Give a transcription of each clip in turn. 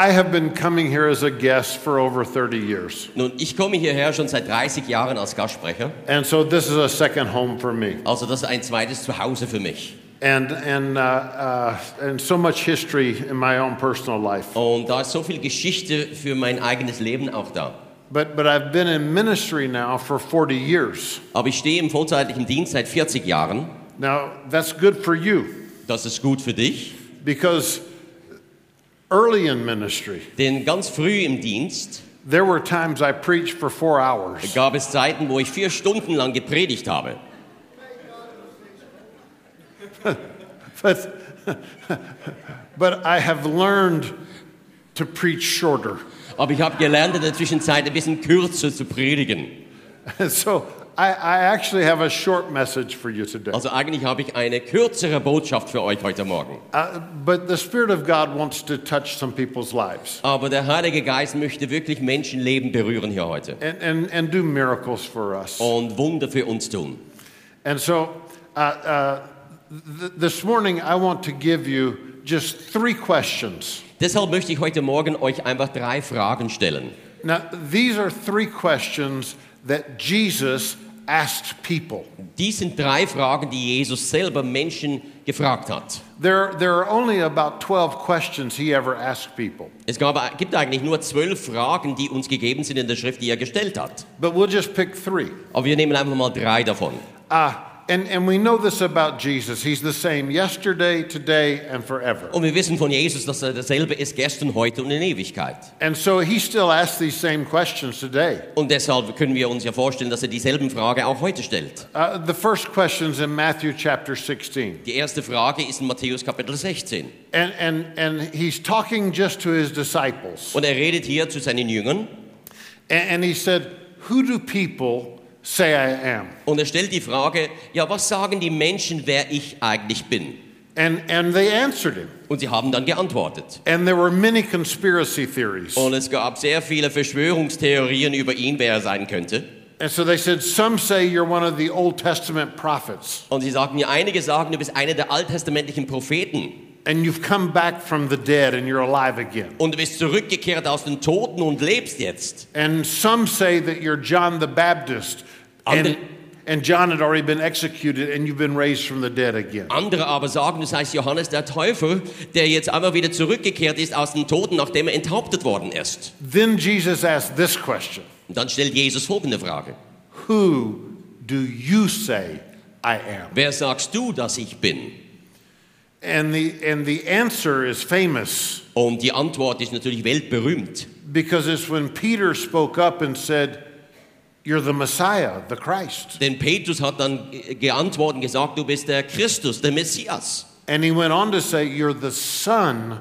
I have been coming here as a guest for over 30 years. Nun, ich komme hierher schon seit 30 Jahren als Gastsprecher, And so this is a second home for me. also das ist ein zweites Zuhause für mich. And, and, uh, uh, and so much history in my own personal life. Und da ist so viel Geschichte für mein eigenes Leben auch da. But, but I've been in ministry now for 40 years. Aber ich stehe im vollzeitlichen Dienst seit 40 Jahren. Now, that's good for you Das ist gut für dich, because early in ministry, denn ganz früh im Dienst there were times I preached for four hours. gab es Zeiten, wo ich vier Stunden lang gepredigt habe. But, but I have learned to preach shorter. Aber ich habe gelernt, in der Zwischenzeit ein bisschen kürzer zu predigen. So Also eigentlich habe ich eine kürzere Botschaft für euch heute Morgen. Uh, Aber der Heilige Geist möchte wirklich Menschenleben berühren hier heute and, and, and do miracles for us. und Wunder für uns tun. And so uh, uh, th- this morning, I want to give you just three questions. Deshalb möchte ich heute Morgen euch einfach drei Fragen stellen. Now, these are three questions that Jesus asked people. Dies sind drei Fragen, die Jesus selber Menschen gefragt hat. There, there are only about 12 questions he ever asked people. Es gab, gibt eigentlich nur zwölf Fragen, die uns gegeben sind in der Schrift, die er gestellt hat. But we'll just pick three. Aber wir nehmen einfach mal drei davon. Uh, and, and we know this about Jesus. He's the same yesterday, today, and forever. Und wir wissen von Jesus, dass er dasselbe ist gestern, heute und in Ewigkeit. And so he still asks these same questions today. Und deshalb können wir uns ja vorstellen, dass er dieselben Fragen auch heute stellt. Uh, the first question is in Matthew chapter 16. Die erste Frage ist in Matthäus Kapitel 16. And, and, and he's talking just to his disciples. Und er redet hier zu seinen Jüngern And, and he said, Who do people say I am? und er stellt die Frage, ja, was sagen die Menschen, wer ich eigentlich bin? And, and they answered him. Und sie haben dann geantwortet. And there were many conspiracy theories. Und es gab sehr viele Verschwörungstheorien über ihn, wer er sein könnte. And so they said, Some say you're one of the Old Testament prophets, Und sie sagten mir, einige sagen, du bist einer der alttestamentlichen Propheten. And you've come back from the dead and you're alive again. Und du bist zurückgekehrt aus den Toten und lebst jetzt. And some say that you're John the Baptist, and, and John had already been executed, and you've been raised from the dead again. Andere aber sagen, du seist Johannes der Täufer, der jetzt aber wieder zurückgekehrt ist aus den Toten, nachdem er enthauptet worden ist. Then Jesus asked this question Und dann stellt Jesus folgende Frage. Who do you say I am? Wer sagst du, dass ich bin? And the, and the answer is famous Und die Antwort ist natürlich weltberühmt. because it's when Peter spoke up and said, You're the Messiah, the Christ. Denn Petrus hat dann geantwortet und gesagt, du bist der Christus, der Messias. And he went on to say, You're the Son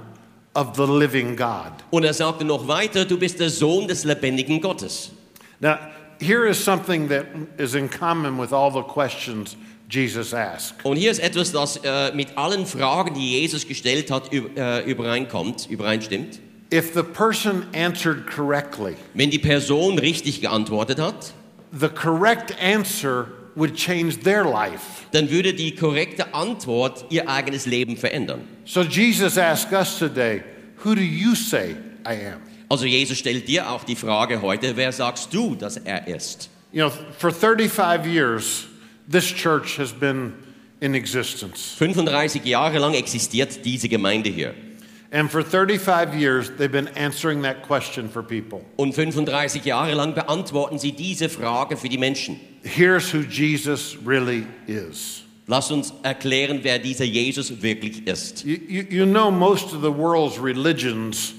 of the living God. Und er sagte noch weiter, du bist der Sohn des lebendigen Gottes. Now, here is something that is in common with all the questions Jesus asked. Und hier ist etwas, das äh, mit allen Fragen, die Jesus gestellt hat, äh, übereinkommt, übereinstimmt. If the person answered correctly, Wenn die Person richtig geantwortet hat, the correct answer would change their life. dann würde die korrekte Antwort ihr eigenes Leben verändern. So Jesus asked us today, Who do you say I am? Also Jesus stellt dir auch die Frage heute, wer sagst du, dass er ist? You know, for 35 years, this church has been in existence. 35 Jahre lang existiert diese Gemeinde hier. And for 35 years, they've been answering that question for people. Und 35 Jahre lang beantworten sie diese Frage für die Menschen. Here's who Jesus really is. Lass uns erklären, wer dieser Jesus wirklich ist. You, you, you know, most of the world's religions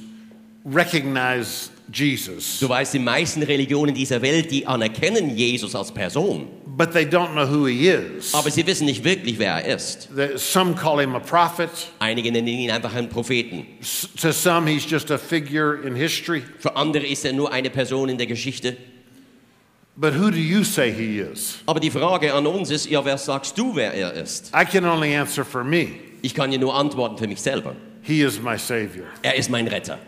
recognize Jesus, Du weißt, die meisten Religionen dieser Welt, die anerkennen Jesus als Person, but they don't know who he is. aber sie wissen nicht wirklich, wer er ist. Some call him a prophet, Einige nennen ihn einfach einen Propheten. To some, he's just a figure in history. Für andere ist er nur eine Person in der Geschichte. But who do you say he is? Aber die Frage an uns ist, ja, wer sagst du, wer er ist? I can only answer for me. Ich kann dir nur antworten für mich selber. He is my Savior, Er ist mein Retter.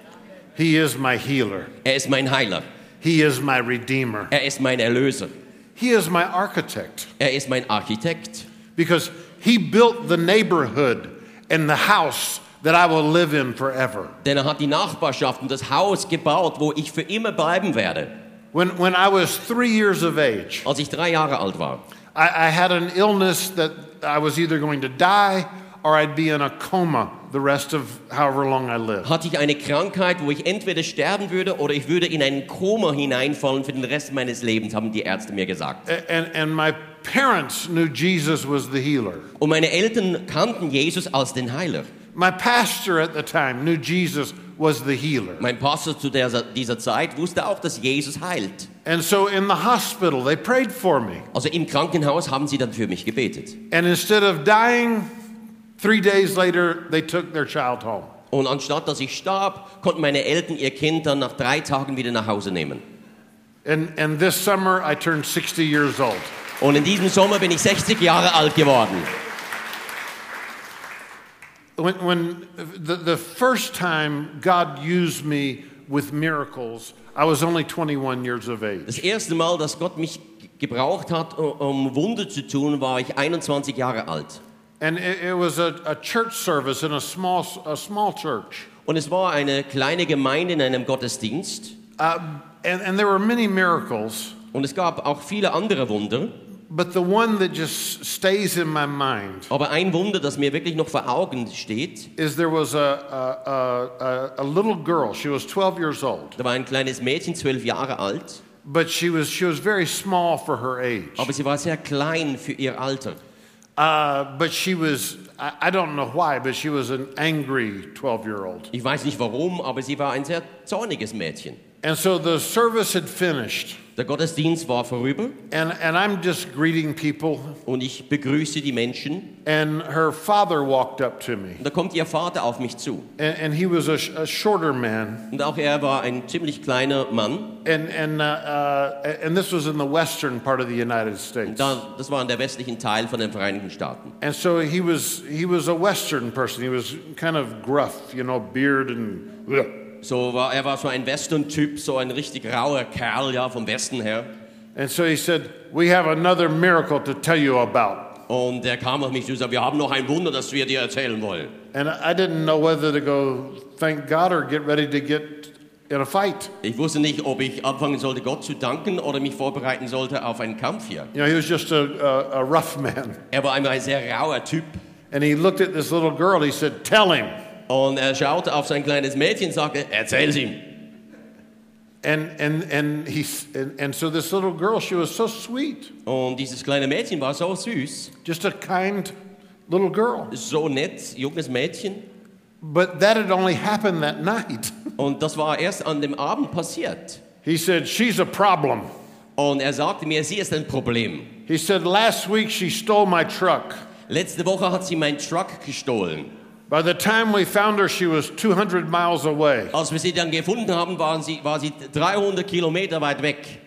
He is my healer, Er ist mein Heiler. He is my Redeemer, Er ist mein Erlöser. He is my architect. Er ist mein Architekt. Because He built the neighborhood and the house that I will live in forever. Denn er hat die Nachbarschaft und das Haus gebaut, wo ich für immer bleiben werde. When, when I was three years of age, Als ich drei Jahre alt war, I, I had an illness that I was either going to die or I'd be in a coma the rest of however long I lived. hatte ich eine Krankheit, wo ich entweder sterben würde oder ich würde in einen Koma hineinfallen für den Rest meines Lebens, haben die Ärzte mir gesagt. And, and my parents knew Jesus was the healer. Und meine Eltern kannten Jesus als den Heiler. My pastor at the time knew Jesus was the healer. Mein Pastor zu dieser, dieser Zeit wusste auch, dass Jesus heilt. And so in the hospital, they prayed for me. Also im Krankenhaus haben sie dann für mich gebetet. And instead of dying, three days later, they took their child home. Und anstatt dass ich starb, konnten meine Eltern ihr Kind dann nach drei Tagen wieder nach Hause nehmen. And, and this summer, I turned 60 years old. Und in diesem Sommer bin ich 60 Jahre alt geworden. When, when the, the first time God used me with miracles, I was only 21 years of age. Das erste Mal, dass Gott mich gebraucht hat, um Wunder zu tun, war ich 21 Jahre alt. And it, it was a, a church service in a small, a small church. Und es war eine kleine Gemeinde in einem Gottesdienst. Uh, and, and there were many miracles, Und es gab auch viele andere Wunder. but the one that just stays in my mind Aber ein Wunder, das mir wirklich noch vor Augen steht, is there was a, a, a, a little girl. She was 12 years old, da war ein kleines Mädchen, zwölf Jahre alt, but she was, she was very small for her age. aber sie war sehr klein für ihr Alter. Uh, but she was, I, don't know why, but she was an angry 12 year old. Ich weiß nicht warum, aber sie war ein sehr zorniges Mädchen. And so the service had finished, Der Gottesdienst war vorüber and, and I'm just greeting people, und ich begrüße die Menschen. and her father walked up to me. Und da kommt ihr Vater auf mich zu. And, and he was a, a shorter man, Und auch er war ein ziemlich kleiner Mann. and, and, uh, uh, and this was in the western part of the United States. Da, das war in der westlichen Teil von den Vereinigten Staaten. And so he was, he was a western person. He was kind of gruff, you know, beard and. So war, er war so ein Western-Typ, so ein richtig rauer Kerl, ja, vom Westen her. And so he said, We have another miracle to tell you about. Und er kam auf mich zu und sagte, wir haben noch ein Wunder, das wir dir erzählen wollen. And I didn't know whether to go thank God or get ready to get in a fight. Ich wusste nicht, ob ich anfangen sollte, Gott zu danken oder mich vorbereiten sollte auf einen Kampf hier. You know, he was just a, a, a rough man. Er war einmal ein sehr rauer Typ. And he looked at this little girl. He said, Tell him. Und er schaute auf sein kleines Mädchen und sagte, erzähl's ihm. And, and, and, he, and, and so this little girl, she was so sweet, Und dieses kleine Mädchen war so süß, just a kind little girl. so nett, junges Mädchen. But that had only happened that night. Und das war erst an dem Abend passiert. He said, She's a problem. Und er sagte mir, sie ist ein Problem. He said, Last week she stole my truck. Letzte Woche hat sie meinen Truck gestohlen. By the time we found her, she was 200 miles away. Als wir sie dann gefunden haben, waren sie, war sie 300 Kilometer weit weg.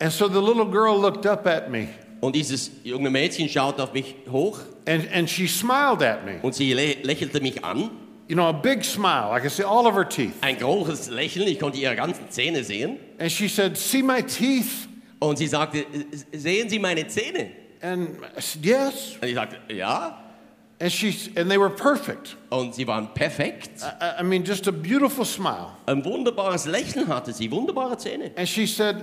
And so the little girl looked up at me Und dieses junge Mädchen schaute auf mich hoch and, and she smiled at me. und sie lä lächelte mich an. You know, a big smile. I could see all of her teeth. Ein großes Lächeln, ich konnte ihre ganzen Zähne sehen. And she said, See my teeth? Und sie sagte, "Äh, sehen Sie meine Zähne? And I said, Yes. Und ich sagte, ja. And, she, and they were perfect. Und sie waren perfekt. I, I mean, just a beautiful smile. Ein wunderbares Lächeln hatte sie, wunderbare Zähne. And she said,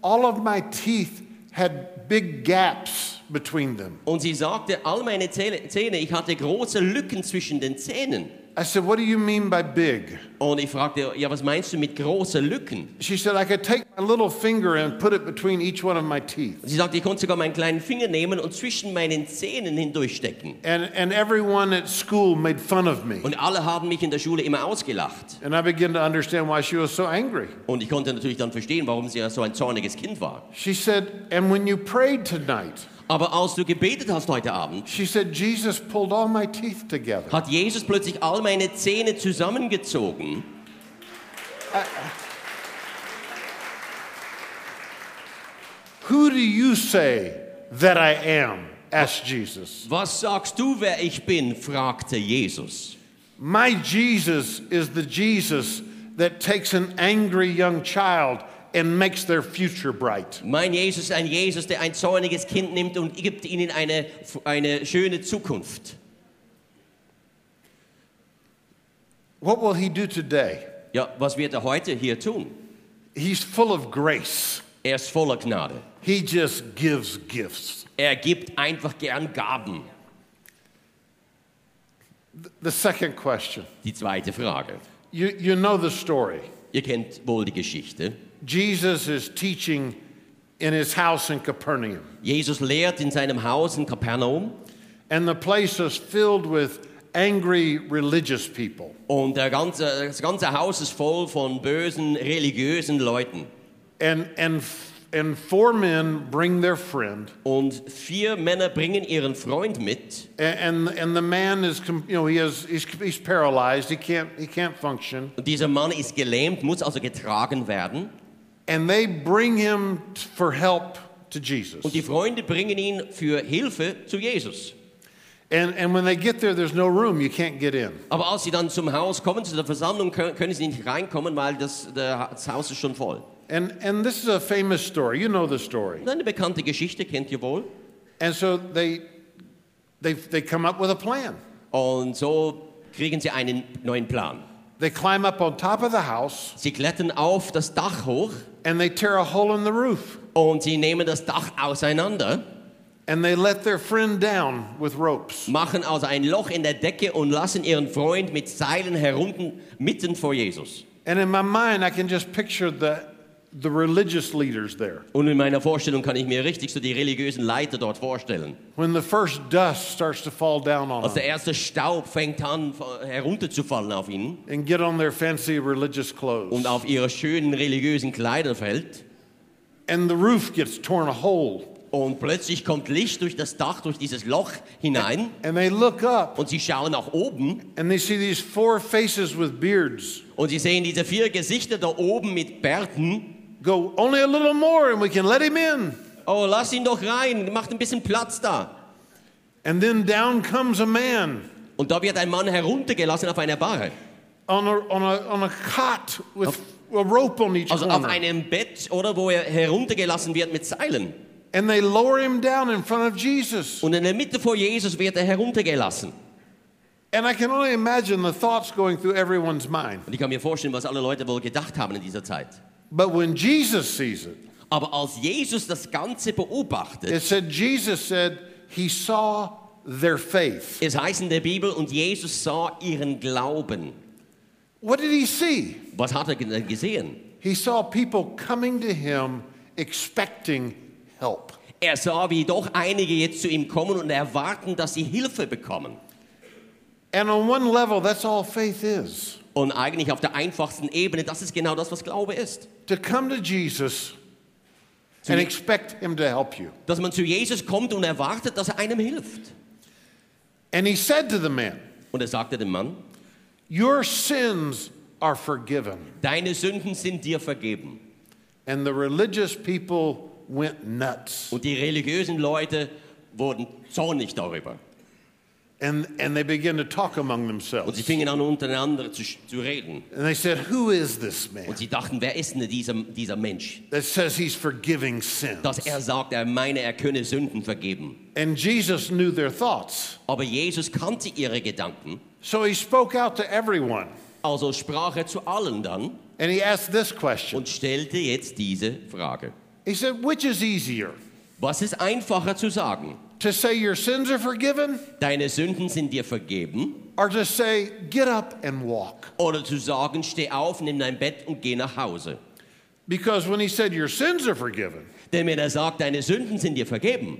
All of my teeth had big gaps between them. Und sie sagte, all meine Zähne, Zähne, ich hatte große Lücken zwischen den Zähnen. I said, What do you mean by big? Und ich fragte, ja, was meinst du mit großen Lücken? She said, I could take my little finger and put it between each one of my teeth. Sie sagte, ich konnte sogar meinen kleinen Finger nehmen und zwischen meinen Zähnen hindurchstecken. And, and everyone at school made fun of me. Und alle haben mich in der Schule immer ausgelacht. And I began to understand why she was so angry. Und ich konnte natürlich dann verstehen, warum sie ja so ein zorniges Kind war. She said, And when you prayed tonight, Aber als du gebetet hast heute Abend, she said, Jesus pulled all my teeth together. hat Jesus plötzlich all meine Zähne zusammengezogen. Who do you say that I am? asked Jesus. Was sagst du, wer ich bin? fragte Jesus. My Jesus is the Jesus that takes an angry young child and makes their future bright. Mein Jesus ein Jesus, der ein zorniges Kind nimmt und gibt ihnen eine, eine schöne Zukunft. What will he do today? Ja, was wird er heute hier tun? He's full of grace. Er ist voller Gnade. He just gives gifts. Er gibt einfach gern Gaben. The second question Die zweite Frage. you, you know the story. Ihr kennt wohl die Geschichte. Jesus is teaching in his house in Capernaum, Jesus lehrt in seinem Haus in Kapernaum and the place is filled with angry religious people. und der ganze, das ganze Haus ist voll von bösen religiösen Leuten. And, and, and four men bring their friend, Und vier Männer bringen ihren Freund mit and, and, and the man is, you know, he has, he's, he's paralyzed, he can't, he can't function. und dieser Mann ist gelähmt, muss also getragen werden. And they bring him for help to Jesus. Und die Freunde bringen ihn für Hilfe zu Jesus. And, and when they get there, there's no room, you can't get in. Aber als sie dann zum Haus kommen, zu der Versammlung, können, sie nicht reinkommen, weil das, das Haus ist schon voll. And, and this is a famous story. You know the story. Eine bekannte Geschichte kennt ihr wohl. And so they, they, they come up with a plan. Und so kriegen sie einen neuen Plan. They climb up on top of the house Sie klettern auf das Dach hoch and they tear a hole in the roof. und sie nehmen das Dach auseinander, And they let their friend down with ropes. machen also ein Loch in der Decke und lassen ihren Freund mit Seilen herunter mitten vor Jesus. And in my mind, I can just picture the, the religious leaders there. Und in meiner Vorstellung kann ich mir richtig so die religiösen Leiter dort vorstellen. When the first dust starts to fall down on Als der erste Staub fängt an herunterzufallen auf ihnen and get on their fancy religious clothes. und auf ihre schönen religiösen Kleider fällt. And the roof gets torn a hole. Und plötzlich kommt Licht durch das Dach, durch dieses Loch hinein. And they look up Und sie schauen nach oben and they see these four faces with beards und sie sehen diese vier Gesichter da oben mit Bärten. Go, only a little more and we can let him in. Oh, lass ihn doch rein, macht ein bisschen Platz da. And then down comes a man Und da wird ein Mann heruntergelassen auf einer Barre. on a, on a, on a cot with a rope on each Also auf corner. einem Bett oder wo er heruntergelassen wird mit Seilen. And they lower him down in front of Jesus. Und in der Mitte vor Jesus wird er heruntergelassen. And I can only imagine the thoughts going through everyone's mind. Und ich kann mir vorstellen, was alle Leute wohl gedacht haben in dieser Zeit. But when Jesus sees it, Aber als Jesus das Ganze beobachtet, it said Jesus said he saw their faith. es heißt in der Bibel, und Jesus sah ihren Glauben. What did he see? Was hat er ge- gesehen? He saw people coming to him expecting help. Er sah, wie doch einige jetzt zu ihm kommen und erwarten, dass sie Hilfe bekommen. And on one level, that's all faith is. Und eigentlich auf der einfachsten Ebene, das ist genau das, was Glaube ist. To come to Jesus and expect him to help you. Dass man zu Jesus kommt und erwartet, dass er einem hilft. And he said to the man, Und er sagte dem Mann, Your sins are forgiven. deine Sünden sind dir vergeben. And the religious people went nuts. Und die religiösen Leute wurden zornig darüber. And, and they began to talk among Und sie themselves. fingen an, untereinander zu, zu reden. And they said, Who is this man Und sie dachten, wer ist denn dieser, dieser Mensch? that says he's forgiving sins? Dass er sagt, er meine, er könne Sünden vergeben. And Jesus knew their thoughts. Aber Jesus kannte ihre Gedanken. So he spoke out to everyone. Also sprach er zu allen dann And he asked this question und stellte jetzt diese Frage. He said, Which is easier? Was ist einfacher zu sagen? To say your sins are forgiven Deine Sünden sind dir vergeben? or to say, Get up and walk? Oder zu sagen, steh auf, nimm dein Bett und geh nach Hause? Because when he said your sins are forgiven, Denn wenn er sagt, deine Sünden sind dir vergeben,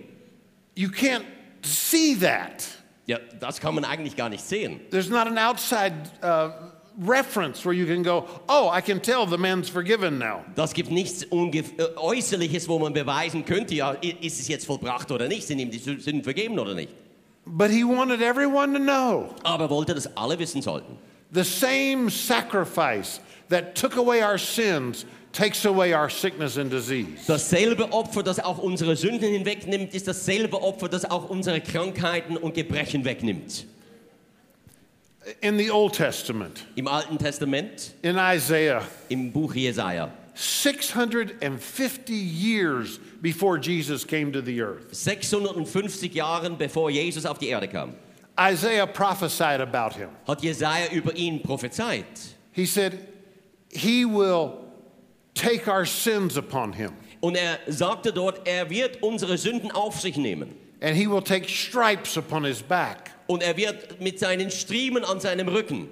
you can't see that. ja, das kann man eigentlich gar nicht sehen. There's not an outside uh, reference where you can go, Oh, I can tell the man's forgiven now. Das gibt nichts äh, Äußerliches, wo man beweisen könnte, ja, ist es jetzt vollbracht oder nicht, sind ihm die Sü- Sünden vergeben oder nicht. But he wanted everyone to know Aber er wollte, dass alle wissen sollten. the same sacrifice that took away our sins takes away our sickness and disease. Dasselbe Opfer, das auch unsere Sünden hinwegnimmt, ist dasselbe Opfer, das auch unsere Krankheiten und Gebrechen wegnimmt. In the Old Testament, Im Alten Testament, in Isaiah, im Buch Jesaja, 650 years before Jesus came to the earth, 650 Jahren bevor Jesus auf die Erde kam, Isaiah prophesied about him. hat Jesaja über ihn prophezeit. He said, He will take our sins upon him, Und er sagte dort, er wird unsere Sünden auf sich nehmen. and he will take stripes upon his back. Und er wird mit seinen Striemen an seinem Rücken.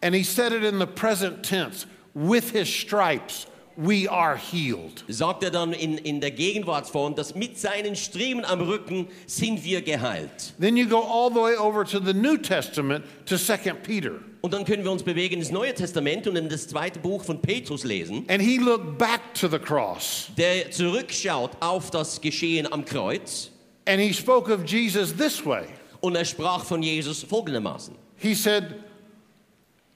And he said it in the present tense with his stripes, we are healed. Sagt er dann in, in der Gegenwartsform, dass mit seinen Striemen am Rücken sind wir geheilt. Then you go all the way over to the New Testament to 2 Peter. Und dann können wir uns bewegen ins Neue Testament und in das zweite Buch von Petrus lesen, And he looked back to the cross der zurückschaut auf das Geschehen am Kreuz. and he spoke of Jesus this way. Und er sprach von Jesus folgendermaßen. He said,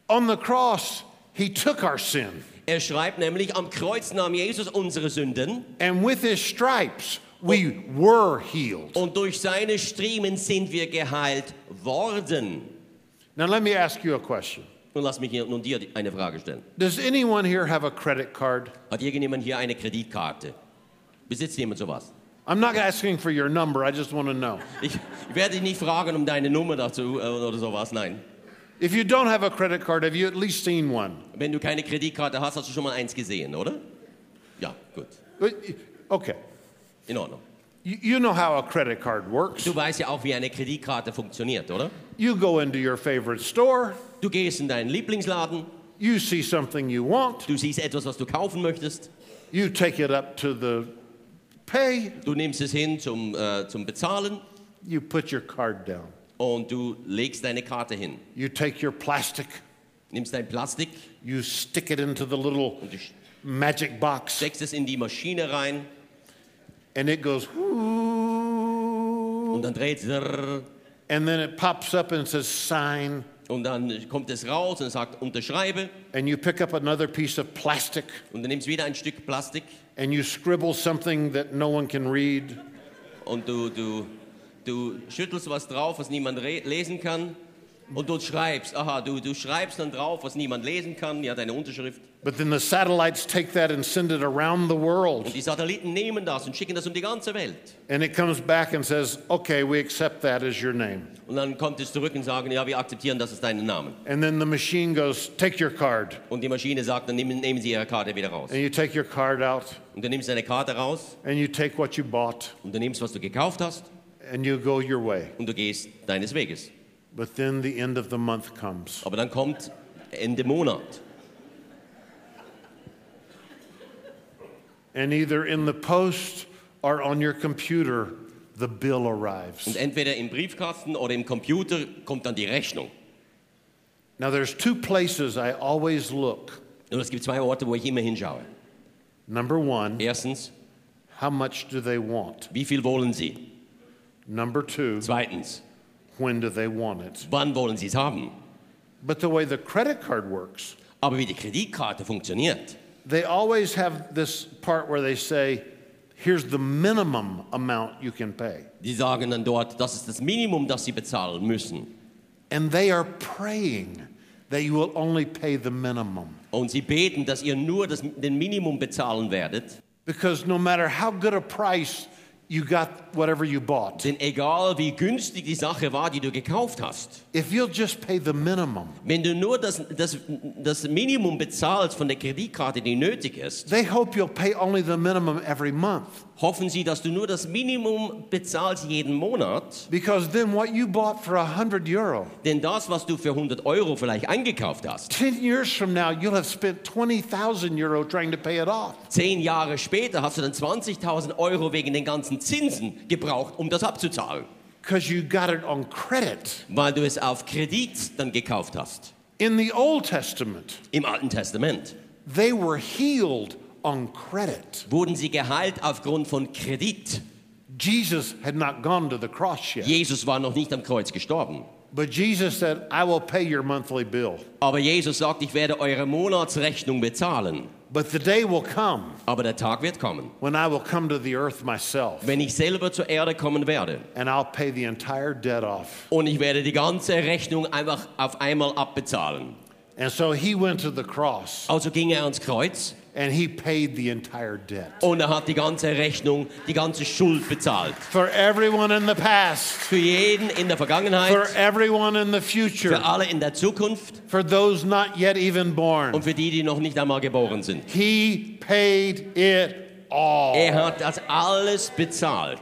On the cross, he took our sin, Er schreibt nämlich, am Kreuz nahm Jesus unsere Sünden and with his stripes, we were healed. und durch seine Striemen sind wir geheilt worden. Now, let me ask you a question Nun lass mich hier nun dir eine Frage stellen. Does anyone here have a credit card? Hat irgendjemand hier eine Kreditkarte? Besitzt jemand sowas? I'm not asking for your number, I just want to know. Ich werde dich nicht fragen um deine Nummer dazu äh, oder sowas, nein. If you don't have a credit card, have you at least seen one? Wenn du keine Kreditkarte hast, hast du schon mal eins gesehen, oder? Ja, gut. Okay. In Ordnung. You you know how a credit card works. Du weißt ja auch, wie eine Kreditkarte funktioniert, oder? You go into your favorite store, Du gehst in deinen Lieblingsladen, you see something you want, du siehst etwas, was du kaufen möchtest, you take it up to the pay, du nimmst es hin zum, äh, zum Bezahlen. you put your card down. und du legst deine Karte hin. You take your plastic, Nimmst dein Plastik. you stick it into the little magic box, steckst es in die Maschine rein. And it goes, und dann dreht es and then it pops up and says sign, und dann kommt es raus und sagt unterschreibe and you pick up another piece of plastic, und du nimmst wieder ein Stück Plastik and you scribble something that no one can read, und du, du, du schüttelst was drauf, was niemand lesen kann und du schreibst, aha, du, du schreibst dann drauf, was niemand lesen kann, ja, deine Unterschrift. but then the satellites take that and send it around the world. Und die Satelliten nehmen das und schicken das um die ganze Welt. And it comes back and says, okay, we accept that as your name. Und dann kommt es zurück und sagen, ja, wir akzeptieren, das ist dein Name. And then the machine goes, take your card. Und die Maschine sagt, dann nehmen, nehmen Sie Ihre Karte wieder raus. And you take your card out Und du nimmst deine Karte raus and you take what you bought und du nimmst, was du gekauft hast and you go your way. und du gehst deines Weges. But then the end of the month comes. Aber dann kommt Ende Monat. And either in the post or on your computer, the bill arrives. Und entweder im Briefkasten oder im Computer kommt dann die Rechnung. Now, there's two places I always look. Und es gibt zwei Orte, wo ich immer hinschaue. Number one, Erstens, how much do they want? wie viel wollen Sie? Number two, Zweitens, when do they want it? wann wollen Sie es haben? But the way the credit card works, Aber wie die Kreditkarte funktioniert, they always have this part where they say, here's the minimum amount you can pay. die sagen dann dort, das ist das Minimum, das Sie bezahlen müssen. And they are praying that you will only pay the minimum. Und sie beten, dass ihr nur das, den Minimum bezahlen werdet. Because no matter how good a price you got whatever you bought, Denn egal wie günstig die Sache war, die du gekauft hast, if you'll just pay the minimum, wenn du nur das, das, das Minimum bezahlst von der Kreditkarte, die nötig ist, they hope you'll pay only the minimum every month. hoffen sie, dass du nur das Minimum bezahlst jeden Monat. Because then what you bought for a 100 euro, Denn das, was du für 100 Euro vielleicht eingekauft hast, 10 years from now, you'll have spent 20,000 euro trying to pay it off. zehn Jahre später hast du dann 20.000 Euro wegen den ganzen Zinsen gebraucht, um das abzuzahlen, Because you got it on credit. weil du es auf Kredit dann gekauft hast. In the Old Testament, Im Alten Testament they were healed on credit. wurden sie geheilt aufgrund von Kredit. Jesus had not gone to the cross yet. Jesus war noch nicht am Kreuz gestorben. But Jesus said, I will pay your monthly bill. Aber Jesus sagt, ich werde eure Monatsrechnung bezahlen. But the day will come Aber der Tag wird kommen, when I will come to the earth myself wenn ich selber zur Erde kommen werde. and I'll pay the entire debt off. Und ich werde die ganze Rechnung einfach auf einmal abbezahlen. And so he went to the cross Also ging er ans Kreuz and he paid the entire debt. und er hat die ganze Rechnung, die ganze Schuld bezahlt. For everyone in the past, Für jeden in der Vergangenheit. for everyone in the future. für alle in der Zukunft for those not yet even born. und für die, die noch nicht einmal geboren sind. He paid it all. Er hat das alles bezahlt.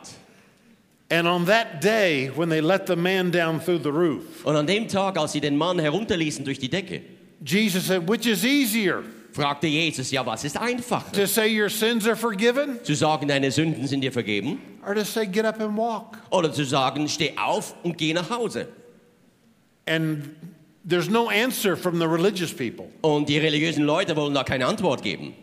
And on that day, when they let the man down through the roof, Und an dem Tag, als sie den Mann herunterließen durch die Decke, Jesus said, Which is easier, fragte Jesus, ja, was ist einfacher? to say your sins are forgiven Zu sagen, deine Sünden sind dir vergeben? or to say get up and walk? Oder zu sagen, steh auf und geh nach Hause? And there's no answer from the religious people. Und die religiösen Leute wollen da keine Antwort geben.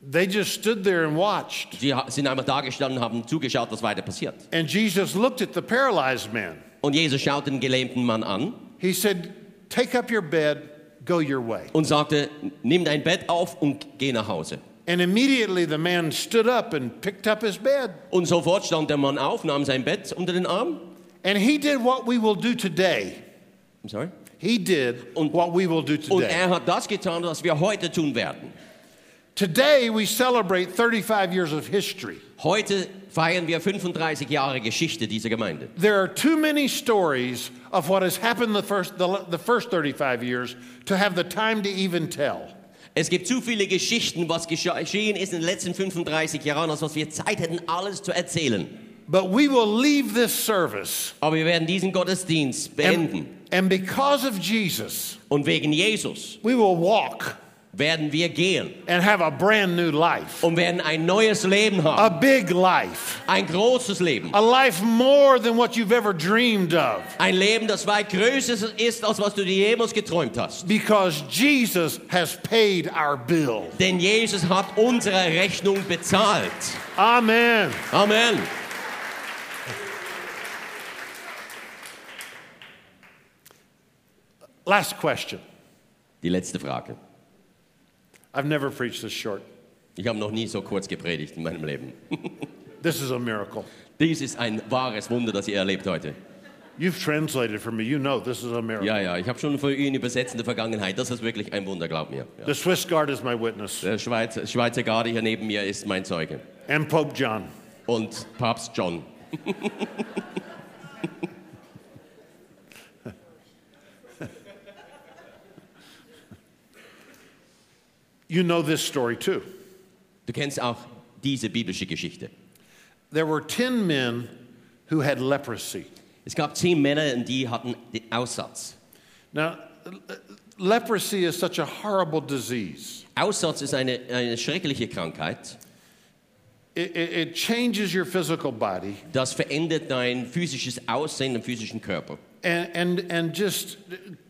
They just stood there and watched. Sie sind einmal da gestanden und haben zugeschaut, was weiter passiert. And Jesus looked at the paralyzed man. Und Jesus schaut den gelähmten Mann an He said, Take up your bed, go your way. und sagte, nimm dein Bett auf und geh nach Hause. And immediately the man stood up and picked up his bed. Und sofort stand der Mann auf, nahm sein Bett unter den Arm. And he did what we will do today. I'm sorry. He did Und- what we will do Und today. er hat das getan, was wir heute tun werden. Today we celebrate 35 years of history. Heute feiern wir 35 Jahre Geschichte dieser Gemeinde. There are too many stories of what has happened the first, the, the first 35 years to have the time to even tell. Es gibt zu viele Geschichten, was gesche- geschehen ist in den letzten 35 Jahren, als was wir Zeit hätten, alles zu erzählen. But we will leave this service. Aber wir werden diesen Gottesdienst beenden. And, and because of Jesus, Und wegen Jesus we will walk werden wir gehen and have a brand new life. und werden ein neues Leben haben. A big life. Ein großes Leben. A life more than what you've ever dreamed of. Ein Leben, das weit größer ist, als was du dir jemals geträumt hast. Because Jesus has paid our bill. Denn Jesus hat unsere Rechnung bezahlt. Amen. Amen. Last question. Die letzte Frage. I've never preached this short. Ich habe noch nie so kurz gepredigt in meinem Leben. This is a miracle. Dies ist ein wahres Wunder, das ihr erlebt heute. You've translated for me. You know this is a miracle. Ja, ja, ich habe schon für ihn übersetzt in der Vergangenheit. Das ist wirklich ein Wunder, glaub mir. Ja. The Swiss Guard is my witness, Der Schweizer, Schweizer Garde hier neben mir ist mein Zeuge. and Pope John. Und Papst John. You know this story too. Du kennst auch diese biblische Geschichte. There were 10 men who had leprosy. Es gab zehn Männer, die hatten den Aussatz. Now, leprosy is such a horrible disease. Aussatz ist eine, eine schreckliche Krankheit. It, it, it changes your physical body Das verändert dein physisches Aussehen, den physischen Körper. And, and, and just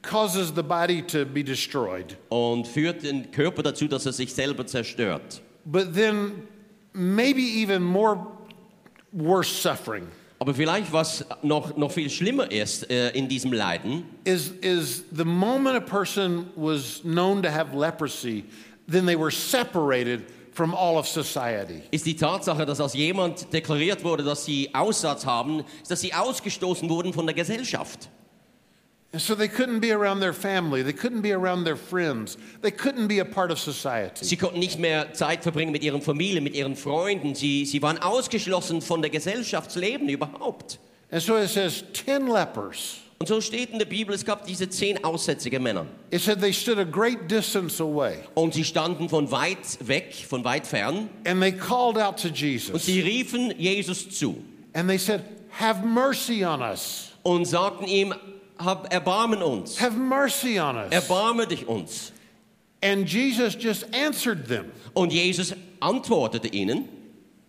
causes the body to be destroyed. Und führt den Körper dazu, dass er sich selber zerstört. But then, maybe even more worse suffering Aber vielleicht, was noch, noch viel schlimmer ist äh, in diesem Leiden, is, is the moment a person was known to have leprosy, then they were separated from all of society. ist die Tatsache, dass als jemand deklariert wurde, dass sie Aussatz haben, ist, dass sie ausgestoßen wurden von der Gesellschaft. And so they couldn't be around their family, they couldn't be around their friends, they couldn't be a part of society. Sie konnten nicht mehr Zeit verbringen mit ihren Familien, mit ihren Freunden. Sie, sie waren ausgeschlossen von der Gesellschaftsleben überhaupt. And so it says 10 lepers. Und so steht in der Bibel, es gab diese zehn aussätzige Männer. It said they stood a great distance away Und sie standen von weit weg, von weit fern. and they called out to Und Jesus sie riefen Jesus zu and they said, Have mercy on us. und sagten ihm, hab Erbarmen uns. Have mercy on us. Erbarme dich uns. And Jesus just answered them. Und Jesus antwortete ihnen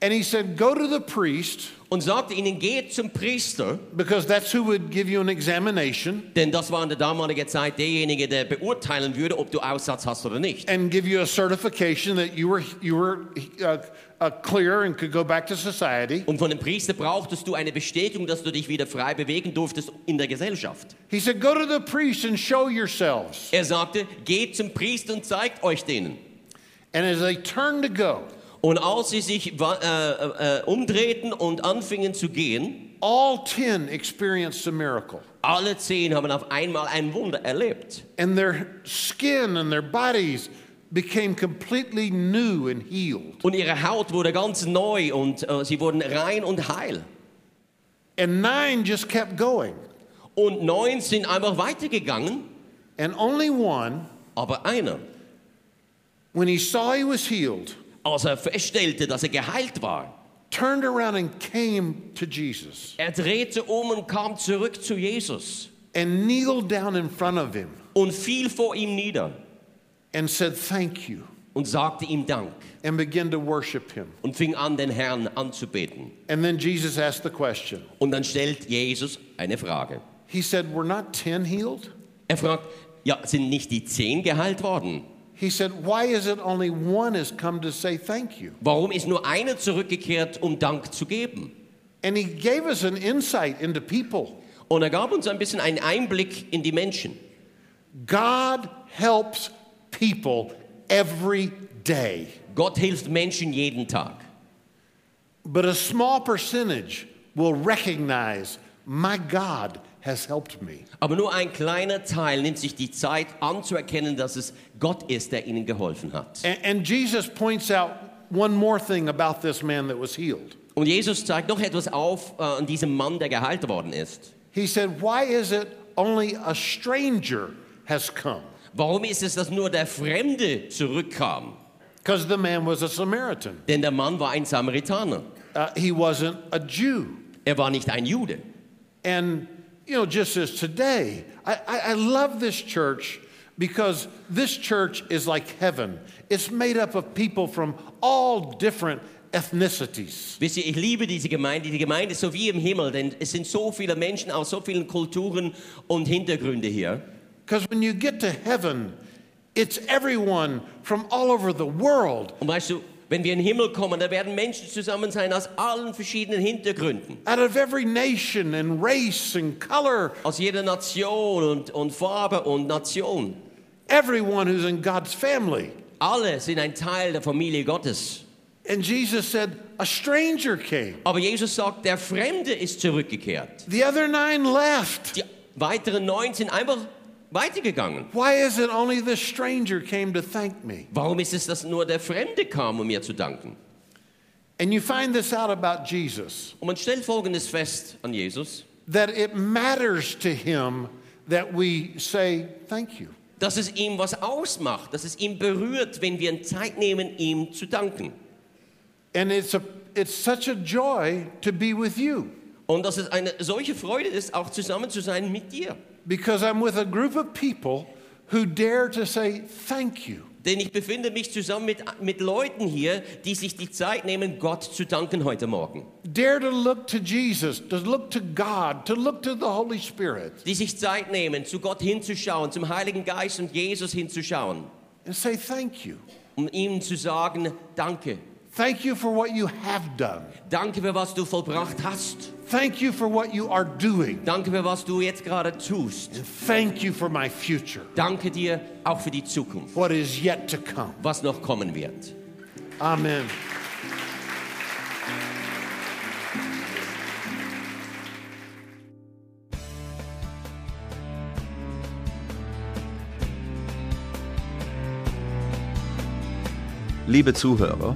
And he said, Go to the priest, und sagte ihnen, geht zum Priester, because that's who would give you an examination denn das war in der damaligen Zeit derjenige, der beurteilen würde, ob du Aussatz hast oder nicht. and give you a certification that you were, you were uh, uh, clear and could go back to society. Und von dem Priester brauchtest du eine Bestätigung, dass du dich wieder frei bewegen durftest in der Gesellschaft. He said, Go to the priest and show yourselves. Er sagte, geht zum Priester und zeigt euch denen. And as they turned to go, Und als sie sich äh, äh, umdrehten und anfingen zu gehen, all 10 experienced a miracle. Alle zehn haben auf einmal ein Wunder erlebt. And their skin and their bodies became completely new and healed. Und ihre Haut wurde ganz neu und äh, sie wurden rein und heil. And nine just kept going. Und neun sind einfach weitergegangen, And only one, aber einer, when he saw he was healed, als er feststellte, dass er geheilt war, turned around and came to Jesus er drehte um und kam zurück zu Jesus and kneeled down in front of him und fiel vor ihm nieder and said, Thank you, und sagte ihm Dank and began to worship him. und fing an, den Herrn anzubeten. And then Jesus asked the question. Und dann stellt Jesus eine Frage. He said, Were not 10 healed? Er fragt, ja, sind nicht die zehn geheilt worden? He said, Why is it only one has come to say thank you? Warum ist nur einer zurückgekehrt, um Dank zu geben? And he gave us an insight into people. Und er gab uns ein bisschen einen Einblick in die Menschen. God helps people every day, Gott hilft Menschen jeden Tag. but a small percentage will recognize, My God has helped me. Aber nur ein kleiner Teil nimmt sich die Zeit anzuerkennen, dass es Gott ist, der ihnen geholfen hat. And, and Jesus points out one more thing about this man that was healed. Und Jesus zeigt noch etwas auf äh, an diesem Mann, der geheilt worden ist. He said, Why is it only a stranger has come? Warum ist es, dass nur der Fremde zurückkam? Because the man was a Samaritan. Denn der Mann war ein Samaritaner. Uh, he wasn't a Jew. Er war nicht ein Jude. And, you know, just as today, I, I, I love this church because this church is like heaven. It's made up of people from all different ethnicities. Wisst ihr, ich liebe diese Gemeinde. Die Gemeinde ist so wie im Himmel, denn es sind so viele Menschen aus so vielen Kulturen und Hintergründe hier. Because when you get to heaven, it's everyone from all over the world, Und weißt du, wenn wir in den Himmel kommen, da werden Menschen zusammen sein aus allen verschiedenen Hintergründen. out of every nation and race and color, Aus jeder Nation und, und Farbe und Nation. everyone who's in God's family. Alle sind ein Teil der Familie Gottes. And Jesus said, A stranger came. Aber Jesus sagt, der Fremde ist zurückgekehrt. The other nine left. Die weiteren neun sind einfach weitergegangen. Why is it only the stranger came to thank me? Warum ist es, dass nur der Fremde kam, um mir zu danken? And you find this out about Jesus Und man stellt Folgendes fest an Jesus, that it matters to him that we say thank you. dass es ihm was ausmacht, dass es ihn berührt, wenn wir Zeit nehmen, ihm zu danken. And it's, a, it's such a joy to be with you Und dass es eine solche Freude ist, auch zusammen zu sein mit dir. Because I'm with a group of people who dare to say thank you. Denn ich befinde mich zusammen mit, mit Leuten hier, die sich die Zeit nehmen, Gott zu danken heute Morgen. Dare to look to Jesus, to look to God, to look to the Holy Spirit Die sich Zeit nehmen, zu Gott hinzuschauen, zum Heiligen Geist und Jesus hinzuschauen, and say thank you. um ihm zu sagen, danke. Thank you for what you have done. Danke für was du vollbracht hast. Thank you for what you are doing. Danke für was du jetzt gerade tust. And thank you for my future, Danke dir auch für die Zukunft, what is yet to come. was noch kommen wird. Amen. Liebe Zuhörer,